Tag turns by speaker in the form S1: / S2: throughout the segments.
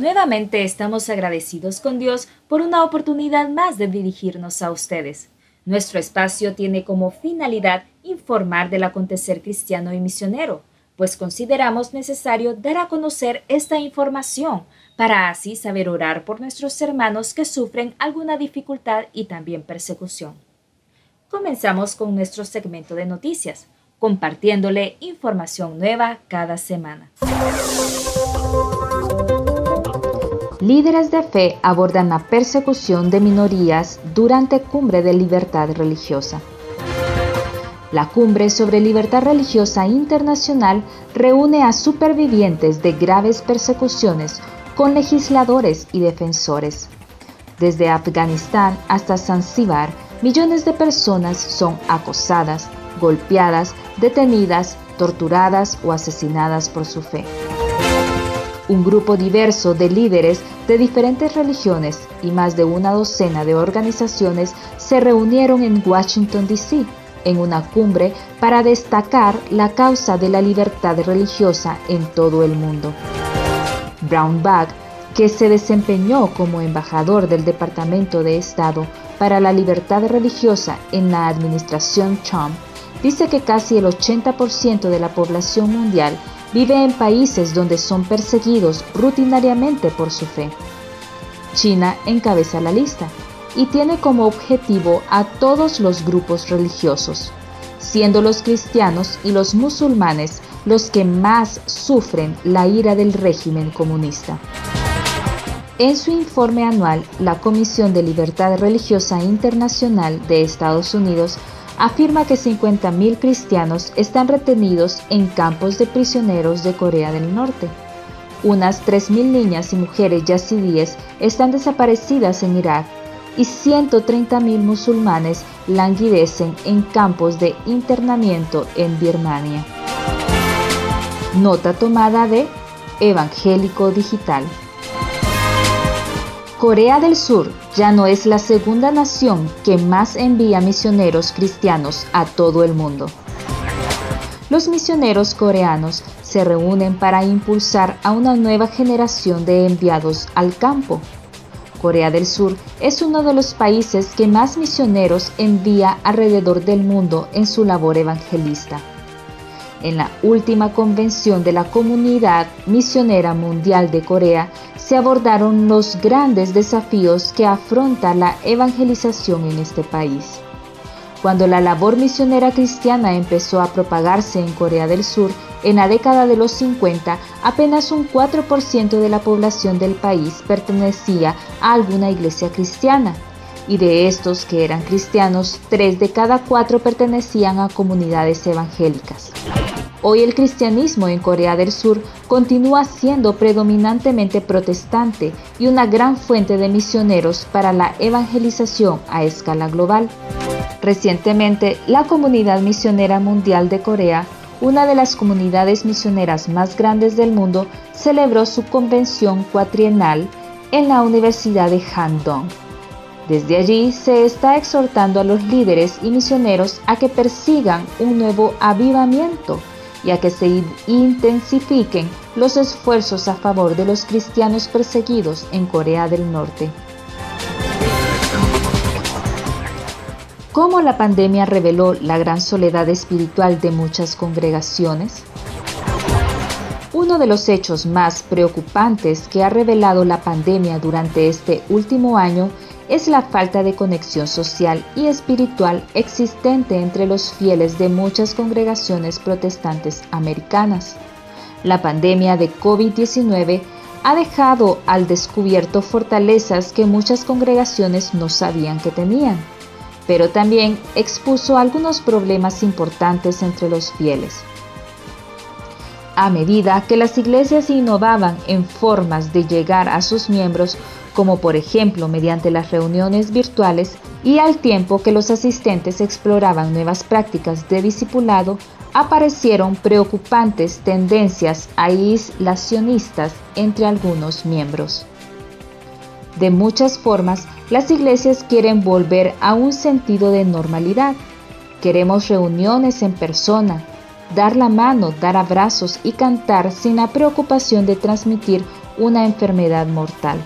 S1: Nuevamente estamos agradecidos con Dios por una oportunidad más de dirigirnos a ustedes. Nuestro espacio tiene como finalidad informar del acontecer cristiano y misionero, pues consideramos necesario dar a conocer esta información para así saber orar por nuestros hermanos que sufren alguna dificultad y también persecución. Comenzamos con nuestro segmento de noticias, compartiéndole información nueva cada semana. Líderes de fe abordan la persecución de minorías durante Cumbre de Libertad Religiosa. La Cumbre sobre Libertad Religiosa Internacional reúne a supervivientes de graves persecuciones con legisladores y defensores. Desde Afganistán hasta Zanzíbar, millones de personas son acosadas, golpeadas, detenidas, torturadas o asesinadas por su fe un grupo diverso de líderes de diferentes religiones y más de una docena de organizaciones se reunieron en Washington, D.C. en una cumbre para destacar la causa de la libertad religiosa en todo el mundo. Brown Bag, que se desempeñó como embajador del Departamento de Estado para la Libertad Religiosa en la administración Trump, dice que casi el 80% de la población mundial vive en países donde son perseguidos rutinariamente por su fe. China encabeza la lista y tiene como objetivo a todos los grupos religiosos, siendo los cristianos y los musulmanes los que más sufren la ira del régimen comunista. En su informe anual, la Comisión de Libertad Religiosa Internacional de Estados Unidos afirma que 50.000 cristianos están retenidos en campos de prisioneros de Corea del Norte. Unas 3.000 niñas y mujeres yazidíes están desaparecidas en Irak y 130.000 musulmanes languidecen en campos de internamiento en Birmania. Nota tomada de Evangélico Digital. Corea del Sur ya no es la segunda nación que más envía misioneros cristianos a todo el mundo. Los misioneros coreanos se reúnen para impulsar a una nueva generación de enviados al campo. Corea del Sur es uno de los países que más misioneros envía alrededor del mundo en su labor evangelista. En la última convención de la Comunidad Misionera Mundial de Corea se abordaron los grandes desafíos que afronta la evangelización en este país. Cuando la labor misionera cristiana empezó a propagarse en Corea del Sur, en la década de los 50, apenas un 4% de la población del país pertenecía a alguna iglesia cristiana, y de estos que eran cristianos, 3 de cada 4 pertenecían a comunidades evangélicas. Hoy el cristianismo en Corea del Sur continúa siendo predominantemente protestante y una gran fuente de misioneros para la evangelización a escala global. Recientemente, la Comunidad Misionera Mundial de Corea, una de las comunidades misioneras más grandes del mundo, celebró su convención cuatrienal en la Universidad de Handong. Desde allí se está exhortando a los líderes y misioneros a que persigan un nuevo avivamiento y a que se intensifiquen los esfuerzos a favor de los cristianos perseguidos en Corea del Norte. ¿Cómo la pandemia reveló la gran soledad espiritual de muchas congregaciones? Uno de los hechos más preocupantes que ha revelado la pandemia durante este último año es la falta de conexión social y espiritual existente entre los fieles de muchas congregaciones protestantes americanas. La pandemia de COVID-19 ha dejado al descubierto fortalezas que muchas congregaciones no sabían que tenían, pero también expuso algunos problemas importantes entre los fieles. A medida que las iglesias innovaban en formas de llegar a sus miembros, como por ejemplo mediante las reuniones virtuales y al tiempo que los asistentes exploraban nuevas prácticas de discipulado, aparecieron preocupantes tendencias aislacionistas entre algunos miembros. De muchas formas, las iglesias quieren volver a un sentido de normalidad. Queremos reuniones en persona, dar la mano, dar abrazos y cantar sin la preocupación de transmitir una enfermedad mortal.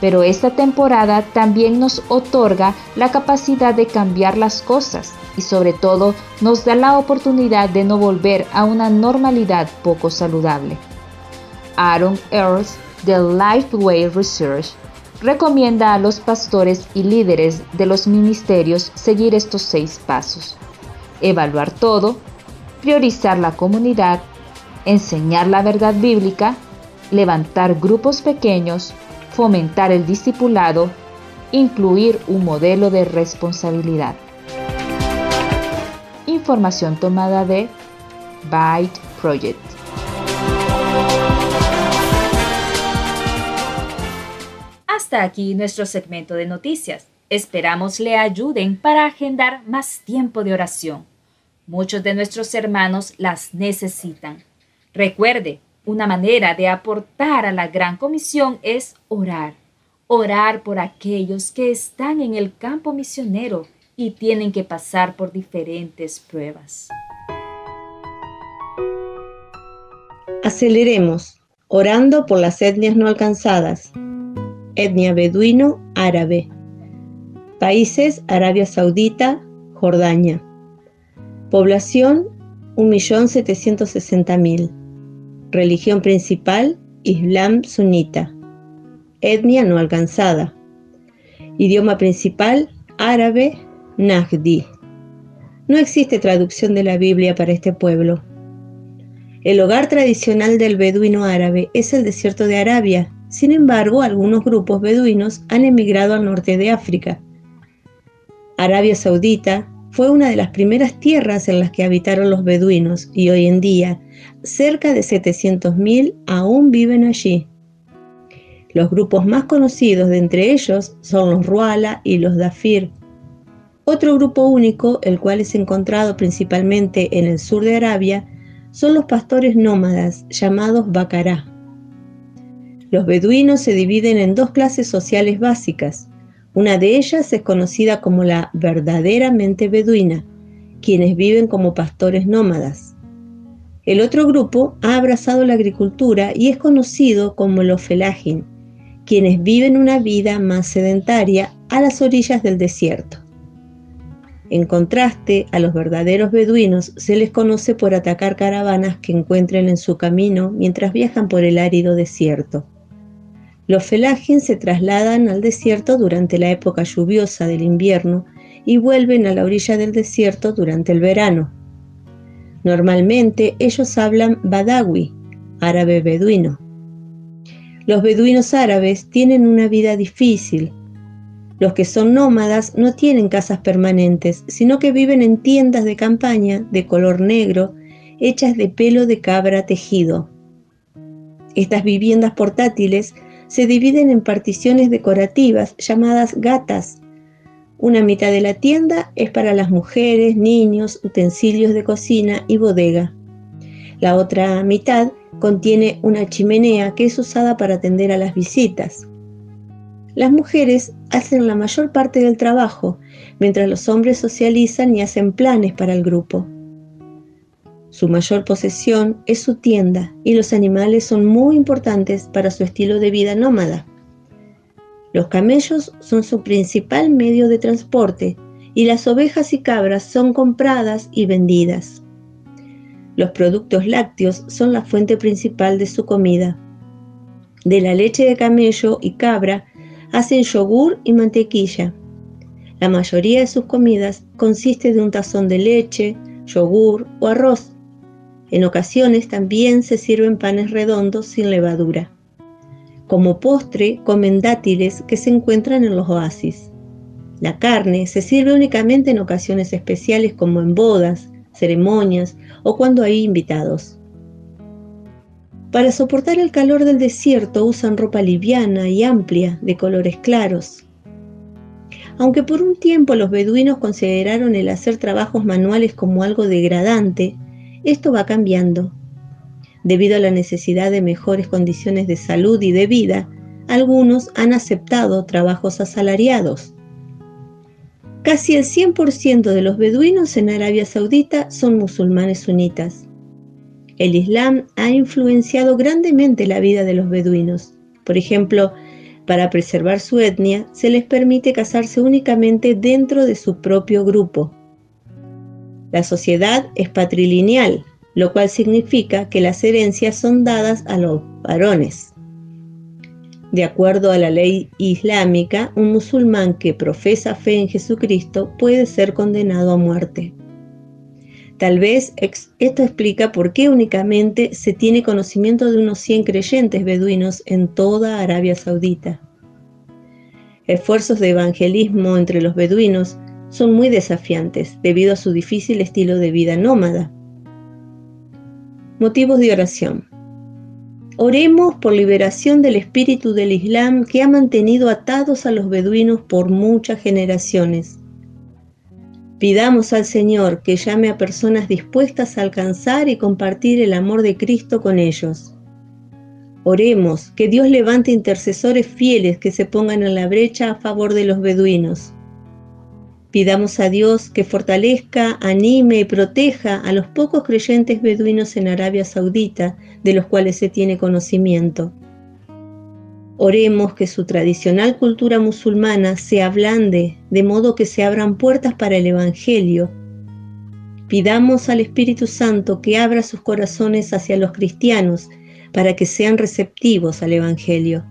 S1: Pero esta temporada también nos otorga la capacidad de cambiar las cosas y sobre todo nos da la oportunidad de no volver a una normalidad poco saludable. Aaron Earls de Lifeway Research recomienda a los pastores y líderes de los ministerios seguir estos seis pasos. Evaluar todo, priorizar la comunidad, enseñar la verdad bíblica, levantar grupos pequeños, fomentar el discipulado, incluir un modelo de responsabilidad. Información tomada de Byte Project. Hasta aquí nuestro segmento de noticias. Esperamos le ayuden para agendar más tiempo de oración. Muchos de nuestros hermanos las necesitan. Recuerde, una manera de aportar a la gran comisión es orar. Orar por aquellos que están en el campo misionero y tienen que pasar por diferentes pruebas.
S2: Aceleremos, orando por las etnias no alcanzadas. Etnia beduino árabe. Países Arabia Saudita, Jordania. Población 1.760.000. Religión principal, Islam sunita. Etnia no alcanzada. Idioma principal, árabe, Nahdi. No existe traducción de la Biblia para este pueblo. El hogar tradicional del beduino árabe es el desierto de Arabia. Sin embargo, algunos grupos beduinos han emigrado al norte de África. Arabia Saudita fue una de las primeras tierras en las que habitaron los beduinos y hoy en día cerca de 700.000 aún viven allí. Los grupos más conocidos de entre ellos son los Ruala y los Dafir. Otro grupo único, el cual es encontrado principalmente en el sur de Arabia, son los pastores nómadas llamados Bacará. Los beduinos se dividen en dos clases sociales básicas. Una de ellas es conocida como la verdaderamente beduina, quienes viven como pastores nómadas. El otro grupo ha abrazado la agricultura y es conocido como los felagin, quienes viven una vida más sedentaria a las orillas del desierto. En contraste, a los verdaderos beduinos se les conoce por atacar caravanas que encuentren en su camino mientras viajan por el árido desierto. Los felagin se trasladan al desierto durante la época lluviosa del invierno y vuelven a la orilla del desierto durante el verano. Normalmente ellos hablan badawi, árabe beduino. Los beduinos árabes tienen una vida difícil. Los que son nómadas no tienen casas permanentes, sino que viven en tiendas de campaña de color negro, hechas de pelo de cabra tejido. Estas viviendas portátiles se dividen en particiones decorativas llamadas gatas, una mitad de la tienda es para las mujeres, niños, utensilios de cocina y bodega. La otra mitad contiene una chimenea que es usada para atender a las visitas. Las mujeres hacen la mayor parte del trabajo, mientras los hombres socializan y hacen planes para el grupo. Su mayor posesión es su tienda y los animales son muy importantes para su estilo de vida nómada. Los camellos son su principal medio de transporte y las ovejas y cabras son compradas y vendidas. Los productos lácteos son la fuente principal de su comida. De la leche de camello y cabra hacen yogur y mantequilla. La mayoría de sus comidas consiste de un tazón de leche, yogur o arroz. En ocasiones también se sirven panes redondos sin levadura. Como postre comen dátiles que se encuentran en los oasis. La carne se sirve únicamente en ocasiones especiales como en bodas, ceremonias o cuando hay invitados. Para soportar el calor del desierto usan ropa liviana y amplia de colores claros. Aunque por un tiempo los beduinos consideraron el hacer trabajos manuales como algo degradante, esto va cambiando. Debido a la necesidad de mejores condiciones de salud y de vida, algunos han aceptado trabajos asalariados. Casi el 100% de los beduinos en Arabia Saudita son musulmanes sunitas. El Islam ha influenciado grandemente la vida de los beduinos. Por ejemplo, para preservar su etnia, se les permite casarse únicamente dentro de su propio grupo. La sociedad es patrilineal, lo cual significa que las herencias son dadas a los varones. De acuerdo a la ley islámica, un musulmán que profesa fe en Jesucristo puede ser condenado a muerte. Tal vez esto explica por qué únicamente se tiene conocimiento de unos 100 creyentes beduinos en toda Arabia Saudita. Esfuerzos de evangelismo entre los beduinos son muy desafiantes debido a su difícil estilo de vida nómada. Motivos de oración. Oremos por liberación del espíritu del Islam que ha mantenido atados a los beduinos por muchas generaciones. Pidamos al Señor que llame a personas dispuestas a alcanzar y compartir el amor de Cristo con ellos. Oremos que Dios levante intercesores fieles que se pongan en la brecha a favor de los beduinos. Pidamos a Dios que fortalezca, anime y proteja a los pocos creyentes beduinos en Arabia Saudita de los cuales se tiene conocimiento. Oremos que su tradicional cultura musulmana se ablande, de modo que se abran puertas para el Evangelio. Pidamos al Espíritu Santo que abra sus corazones hacia los cristianos para que sean receptivos al Evangelio.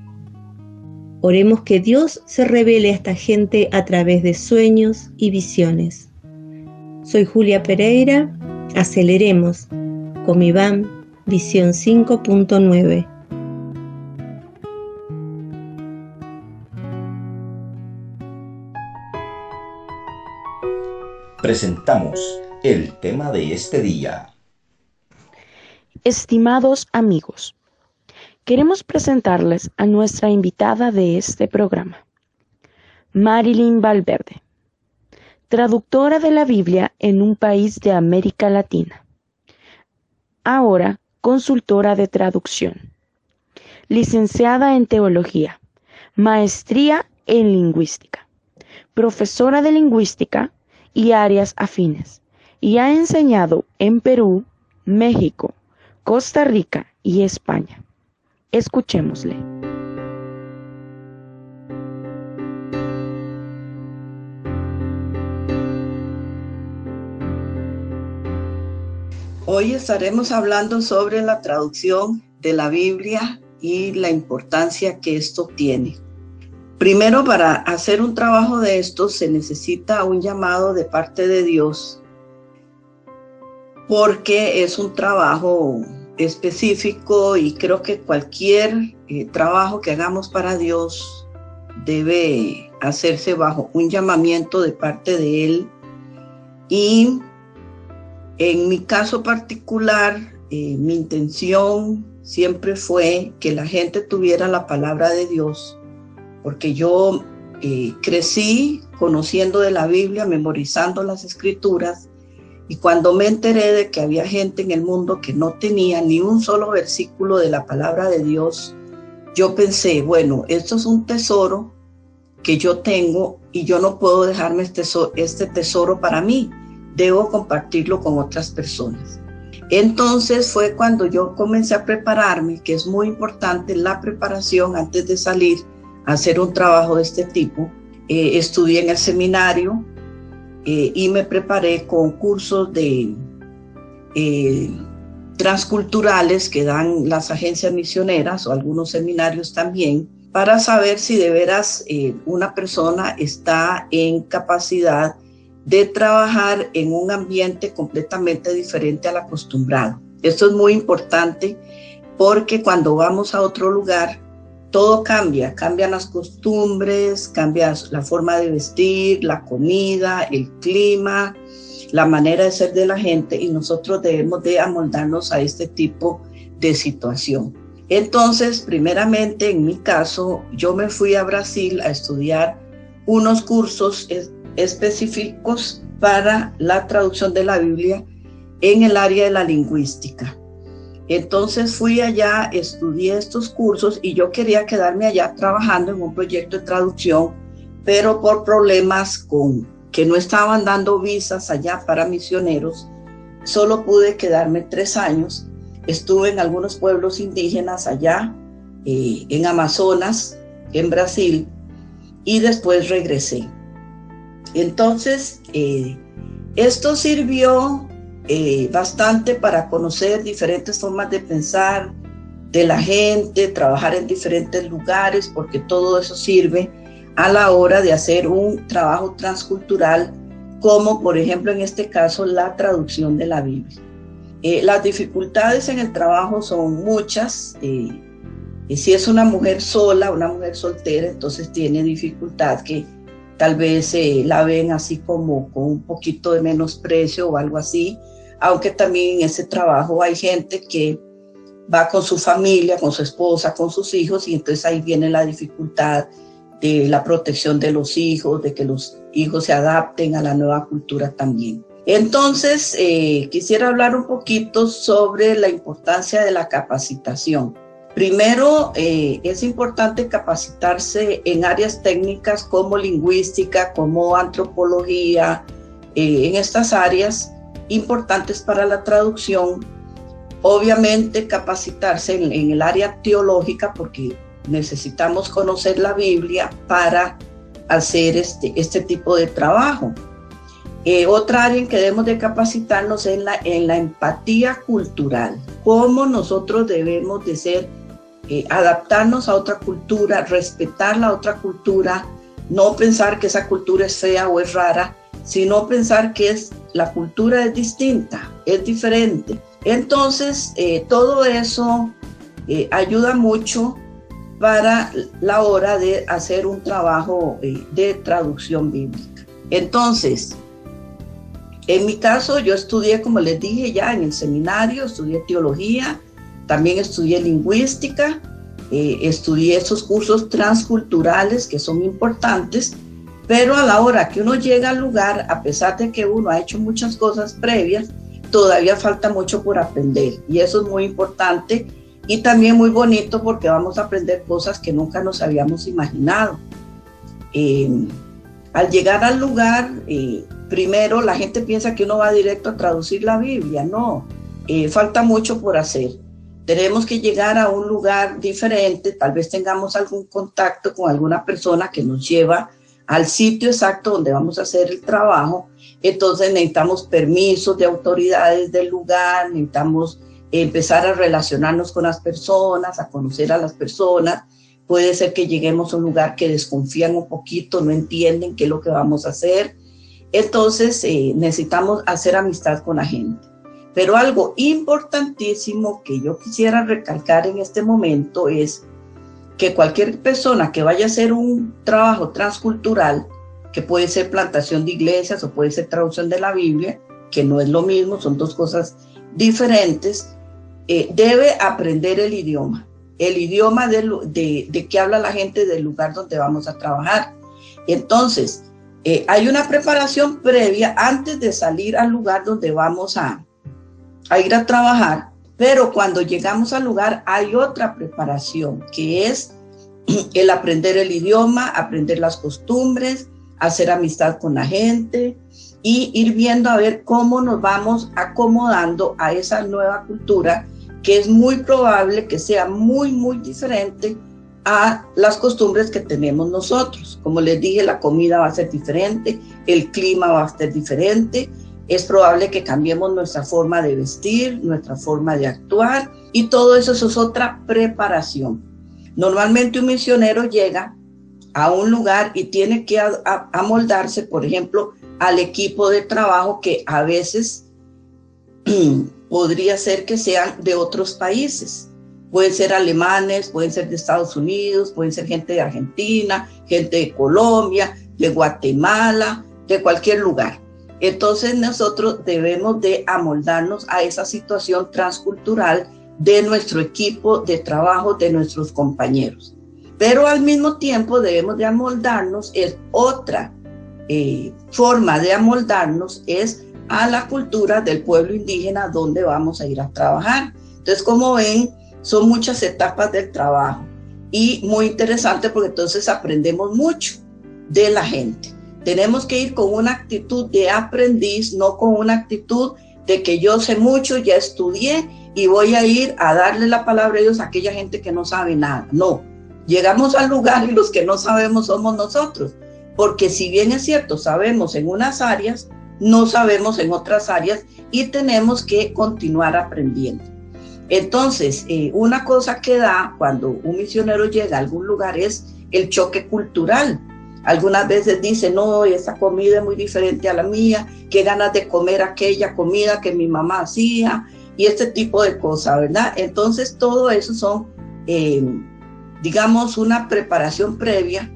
S2: Oremos que Dios se revele a esta gente a través de sueños y visiones. Soy Julia Pereira, aceleremos, con Iván, visión 5.9.
S3: presentamos el tema de este día.
S4: Estimados amigos, queremos presentarles a nuestra invitada de este programa, Marilyn Valverde, traductora de la Biblia en un país de América Latina. Ahora consultora de traducción, licenciada en teología, maestría en lingüística, profesora de lingüística y áreas afines, y ha enseñado en Perú, México, Costa Rica y España. Escuchémosle.
S5: Hoy estaremos hablando sobre la traducción de la Biblia y la importancia que esto tiene. Primero, para hacer un trabajo de esto se necesita un llamado de parte de Dios, porque es un trabajo específico y creo que cualquier eh, trabajo que hagamos para Dios debe hacerse bajo un llamamiento de parte de Él. Y en mi caso particular, eh, mi intención siempre fue que la gente tuviera la palabra de Dios porque yo eh, crecí conociendo de la Biblia, memorizando las escrituras, y cuando me enteré de que había gente en el mundo que no tenía ni un solo versículo de la palabra de Dios, yo pensé, bueno, esto es un tesoro que yo tengo y yo no puedo dejarme este, este tesoro para mí, debo compartirlo con otras personas. Entonces fue cuando yo comencé a prepararme, que es muy importante la preparación antes de salir hacer un trabajo de este tipo. Eh, estudié en el seminario eh, y me preparé con cursos de eh, transculturales que dan las agencias misioneras o algunos seminarios también para saber si de veras una persona está en capacidad de trabajar en un ambiente completamente diferente al acostumbrado. Esto es muy importante porque cuando vamos a otro lugar todo cambia, cambian las costumbres, cambia la forma de vestir, la comida, el clima, la manera de ser de la gente y nosotros debemos de amoldarnos a este tipo de situación. Entonces, primeramente, en mi caso, yo me fui a Brasil a estudiar unos cursos específicos para la traducción de la Biblia en el área de la lingüística. Entonces fui allá, estudié estos cursos y yo quería quedarme allá trabajando en un proyecto de traducción, pero por problemas con que no estaban dando visas allá para misioneros, solo pude quedarme tres años. Estuve en algunos pueblos indígenas allá, eh, en Amazonas, en Brasil, y después regresé. Entonces, eh, esto sirvió eh, bastante para conocer diferentes formas de pensar de la gente, trabajar en diferentes lugares, porque todo eso sirve a la hora de hacer un trabajo transcultural, como por ejemplo en este caso la traducción de la Biblia. Eh, las dificultades en el trabajo son muchas. y si es una mujer sola, una mujer soltera, entonces tiene dificultad que tal vez la ven así como con un poquito de menosprecio o algo así aunque también en ese trabajo hay gente que va con su familia, con su esposa, con sus hijos, y entonces ahí viene la dificultad de la protección de los hijos, de que los hijos se adapten a la nueva cultura también. Entonces, eh, quisiera hablar un poquito sobre la importancia de la capacitación. Primero, eh, es importante capacitarse en áreas técnicas como lingüística, como antropología, eh, en estas áreas importantes para la traducción. Obviamente capacitarse en, el área teológica porque necesitamos conocer la Biblia para hacer este, este tipo de trabajo. Eh, otra área en que debemos de capacitarnos es en la, en la empatía cultural, cómo nosotros debemos de ser, eh, adaptarnos a otra cultura, respetar la otra cultura, no pensar que esa cultura es fea o es rara, sino pensar que es, la cultura es distinta, es diferente. Entonces, eh, todo eso eh, ayuda mucho para la hora de hacer un trabajo eh, de traducción bíblica. Entonces, en mi caso, yo estudié, como les dije ya en el seminario, estudié teología, también estudié lingüística, estudié esos cursos transculturales que son importantes pero a la hora que uno llega al lugar, a pesar de que uno ha hecho muchas cosas previas, todavía falta mucho por aprender. Y eso es muy importante y también muy bonito porque vamos a aprender cosas que nunca nos habíamos imaginado. Eh, al llegar al lugar, eh, primero la gente piensa que uno va directo a traducir la Biblia. No, eh, falta mucho por hacer. Tenemos que llegar a un lugar diferente, tal vez tengamos algún contacto con alguna persona que nos lleva al sitio exacto donde vamos a hacer el trabajo, entonces necesitamos permisos de autoridades del lugar, necesitamos empezar a relacionarnos con las personas, a conocer a las personas. Puede ser que lleguemos a un lugar que desconfían un poquito, no entienden qué es lo que vamos a hacer. Entonces eh, necesitamos hacer amistad con la gente. Pero algo importantísimo que yo quisiera recalcar en este momento es que cualquier persona que vaya a hacer un trabajo transcultural, que puede ser plantación de iglesias o puede ser traducción de la Biblia, que no es lo mismo, son dos cosas diferentes, eh, debe aprender el idioma, el idioma de, de, que habla la gente del lugar donde vamos a trabajar. Entonces, eh, hay una preparación previa antes de salir al lugar donde vamos a, a ir a trabajar pero cuando llegamos al lugar hay otra preparación, que es el aprender el idioma, aprender las costumbres, hacer amistad con la gente y ir viendo a ver cómo nos vamos acomodando a esa nueva cultura que es muy probable que sea muy, muy diferente a las costumbres que tenemos nosotros. Como les dije, la comida va a ser diferente, el clima va a ser diferente, es probable que cambiemos nuestra forma de vestir, nuestra forma de actuar y todo eso, es otra preparación. Normalmente un misionero llega a un lugar y tiene que amoldarse, por ejemplo, al equipo de trabajo que a veces podría ser que sean de otros países. Pueden ser alemanes, pueden ser de Estados Unidos, pueden ser gente de Argentina, gente de Colombia, de Guatemala, de cualquier lugar. Entonces nosotros debemos de amoldarnos a esa situación transcultural de nuestro equipo de trabajo, de nuestros compañeros. Pero al mismo tiempo debemos de amoldarnos, es otra eh, forma de amoldarnos, es a la cultura del pueblo indígena donde vamos a ir a trabajar. Entonces, como ven, son muchas etapas del trabajo y muy interesante porque entonces aprendemos mucho de la gente. Tenemos que ir con una actitud de aprendiz, no con una actitud de que yo sé mucho, ya estudié y voy a ir a darle la palabra a Dios a aquella gente que no sabe nada. No, llegamos al lugar y los que no sabemos somos nosotros. Porque si bien es cierto, sabemos en unas áreas, no sabemos en otras áreas y tenemos que continuar aprendiendo. Entonces, eh, una cosa que da cuando un misionero llega a algún lugar es el choque cultural. Algunas veces dice, no, esa comida es muy diferente a la mía, qué ganas de comer aquella comida que mi mamá hacía y este tipo de cosas, ¿verdad? Entonces, todo eso son, eh, digamos, una preparación previa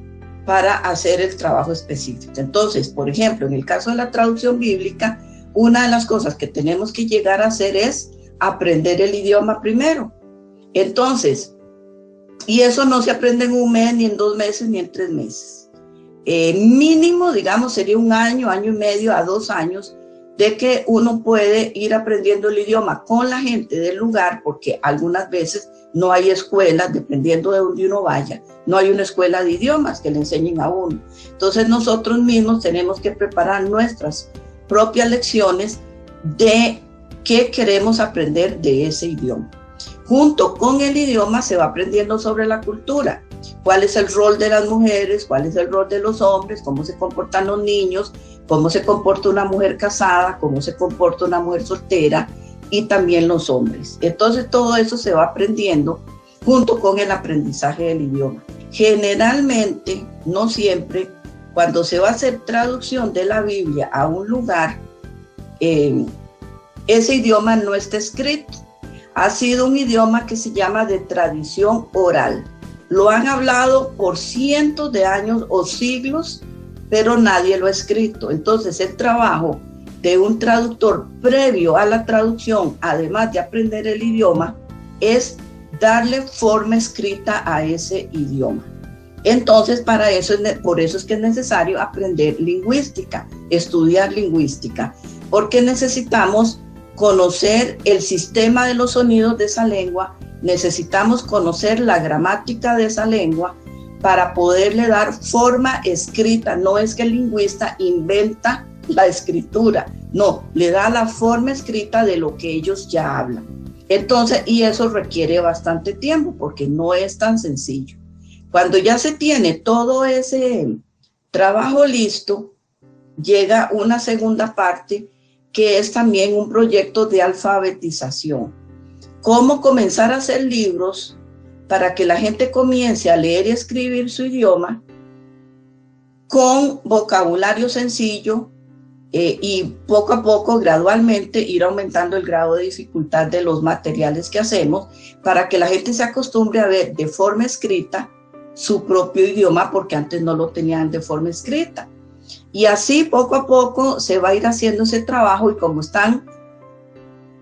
S5: para hacer el trabajo específico. Entonces, por ejemplo, en el caso de la traducción bíblica, una de las cosas que tenemos que llegar a hacer es aprender el idioma primero. Entonces, y eso no se aprende en un mes, ni en dos meses, ni en tres meses. Eh, mínimo, digamos, sería un año, año y medio a dos años de que uno puede ir aprendiendo el idioma con la gente del lugar, porque algunas veces no hay escuelas, dependiendo de donde uno vaya, no hay una escuela de idiomas que le enseñen a uno. Entonces nosotros mismos tenemos que preparar nuestras propias lecciones de qué queremos aprender de ese idioma. Junto con el idioma se va aprendiendo sobre la cultura, cuál es el rol de las mujeres, cuál es el rol de los hombres, cómo se comportan los niños, cómo se comporta una mujer casada, cómo se comporta una mujer soltera y también los hombres. Entonces todo eso se va aprendiendo junto con el aprendizaje del idioma. Generalmente, no siempre, cuando se va a hacer traducción de la Biblia a un lugar, eh, ese idioma no está escrito. Ha sido un idioma que se llama de tradición oral. Lo han hablado por cientos de años o siglos, pero nadie lo ha escrito. Entonces el trabajo de un traductor previo a la traducción, además de aprender el idioma, es darle forma escrita a ese idioma. Entonces, para eso, por eso es que es necesario aprender lingüística, estudiar lingüística, porque necesitamos conocer el sistema de los sonidos de esa lengua, necesitamos conocer la gramática de esa lengua para poderle dar forma escrita. No es que el lingüista inventa la escritura, no, le da la forma escrita de lo que ellos ya hablan. Entonces, y eso requiere bastante tiempo porque no es tan sencillo. Cuando ya se tiene todo ese trabajo listo, llega una segunda parte que es también un proyecto de alfabetización. Cómo comenzar a hacer libros para que la gente comience a leer y escribir su idioma con vocabulario sencillo eh, y poco a poco, gradualmente, ir aumentando el grado de dificultad de los materiales que hacemos para que la gente se acostumbre a ver de forma escrita su propio idioma porque antes no lo tenían de forma escrita. Y así poco a poco se va a ir haciendo ese trabajo y como están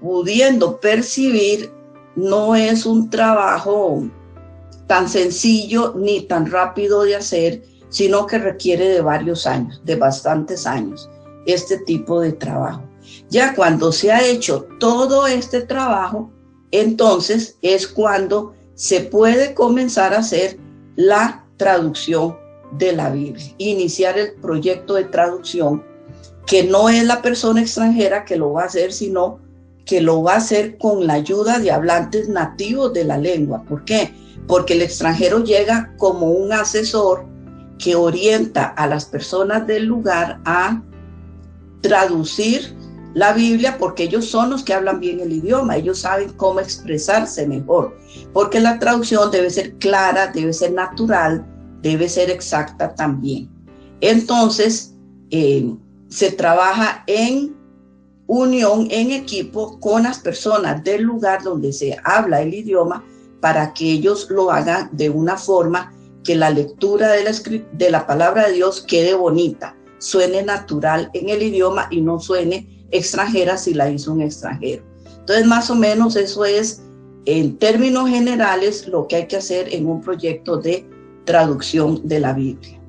S5: pudiendo percibir, no es un trabajo tan sencillo ni tan rápido de hacer, sino que requiere de varios años, de bastantes años, este tipo de trabajo. Ya cuando se ha hecho todo este trabajo, entonces es cuando se puede comenzar a hacer la traducción de la Biblia, iniciar el proyecto de traducción, que no es la persona extranjera que lo va a hacer, sino que lo va a hacer con la ayuda de hablantes nativos de la lengua. ¿Por qué? Porque el extranjero llega como un asesor que orienta a las personas del lugar a traducir la Biblia porque ellos son los que hablan bien el idioma, ellos saben cómo expresarse mejor, porque la traducción debe ser clara, debe ser natural, debe ser exacta también. Entonces, eh, se trabaja en unión, en equipo con las personas del lugar donde se habla el idioma para que ellos lo hagan de una forma que la lectura de la, de la palabra de Dios quede bonita, suene natural en el idioma y no suene extranjera si la hizo un extranjero. Entonces, más o menos eso es, en términos generales, lo que hay que hacer en un proyecto de traducción de la Biblia.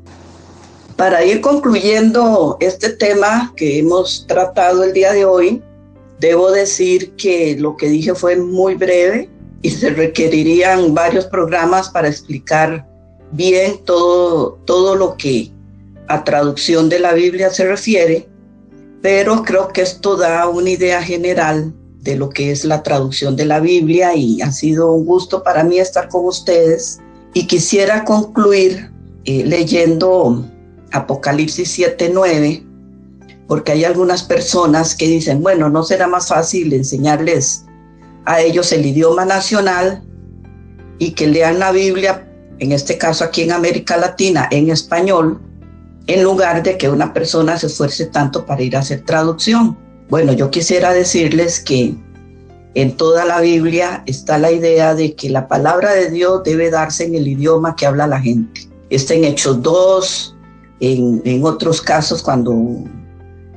S5: Para ir concluyendo este tema que hemos tratado el día de hoy, debo decir que lo que dije fue muy breve y se requerirían varios programas para explicar bien todo, todo lo que a traducción de la Biblia se refiere, pero creo que esto da una idea general de lo que es la traducción de la Biblia y ha sido un gusto para mí estar con ustedes y quisiera concluir eh, leyendo Apocalipsis 7:9 porque hay algunas personas que dicen, bueno, ¿no será más fácil enseñarles a ellos el idioma nacional y que lean la Biblia, en este caso aquí en América Latina, en español, en lugar de que una persona se esfuerce tanto para ir a hacer traducción? Bueno, yo quisiera decirles que en toda la Biblia está la idea de que la palabra de Dios debe darse en el idioma que habla la gente. Está en Hechos 2, en, otros casos cuando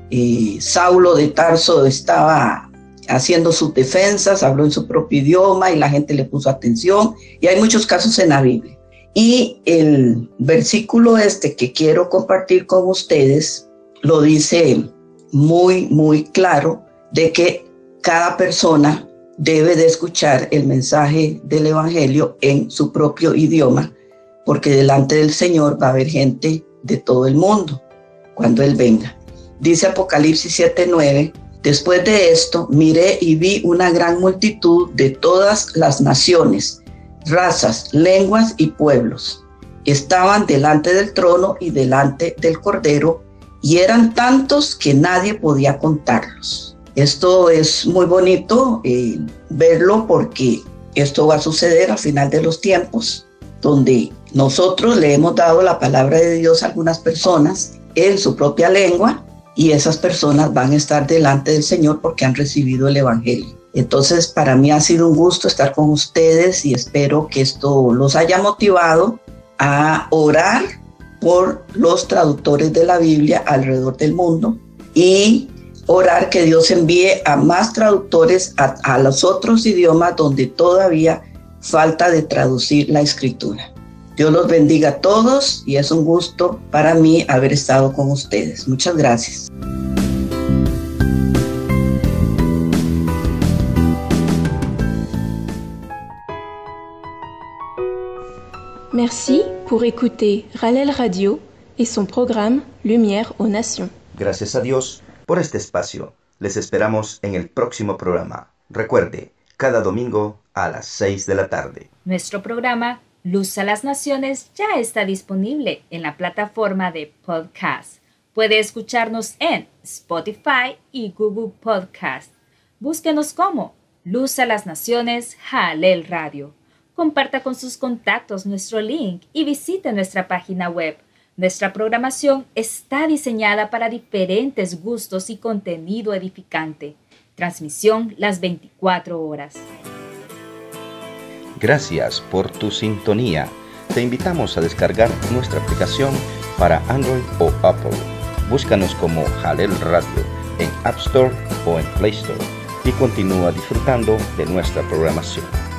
S5: eh, Saulo de Tarso estaba haciendo sus defensas, habló en su propio idioma y la gente le puso atención. Y hay muchos casos en la Biblia. Y el versículo este que quiero compartir con ustedes lo dice muy, muy claro de que cada persona debe de escuchar el mensaje del Evangelio en su propio idioma, porque delante del Señor va a haber gente de todo el mundo cuando Él venga. Dice Apocalipsis 7:9, después de esto miré y vi una gran multitud de todas las naciones, razas, lenguas y pueblos. Estaban delante del trono y delante del Cordero, y eran tantos que nadie podía contarlos. Esto es muy bonito eh, verlo porque esto va a suceder al final de los tiempos, donde nosotros le hemos dado la palabra de Dios a algunas personas en su propia lengua y esas personas van a estar delante del Señor porque han recibido el Evangelio. Entonces, para mí ha sido un gusto estar con ustedes y espero que esto los haya motivado a orar por los traductores de la Biblia alrededor del mundo y orar que Dios envíe a más traductores a, a los otros idiomas donde todavía falta de traducir la escritura. Dios los bendiga a todos y es un gusto para mí haber estado con ustedes. Muchas gracias.
S6: Merci pour écouter Ralel Radio et son programme Lumière aux Nations.
S3: Gracias a Dios por este espacio. Les esperamos en el próximo programa. Recuerde, cada domingo a las 6 de la tarde.
S1: Nuestro programa Luz a las Naciones ya está disponible en la plataforma de podcast. Puede escucharnos en Spotify y Google Podcast. Búsquenos como Luz a las Naciones Jalel Radio. Comparta con sus contactos nuestro link y visite nuestra página web. Nuestra programación está diseñada para diferentes gustos y contenido edificante. Transmisión las 24 horas.
S3: Gracias por tu sintonía. Te invitamos a descargar nuestra aplicación para Android o Apple. Búscanos como Jalel Radio en App Store o en Play Store y continúa disfrutando de nuestra programación.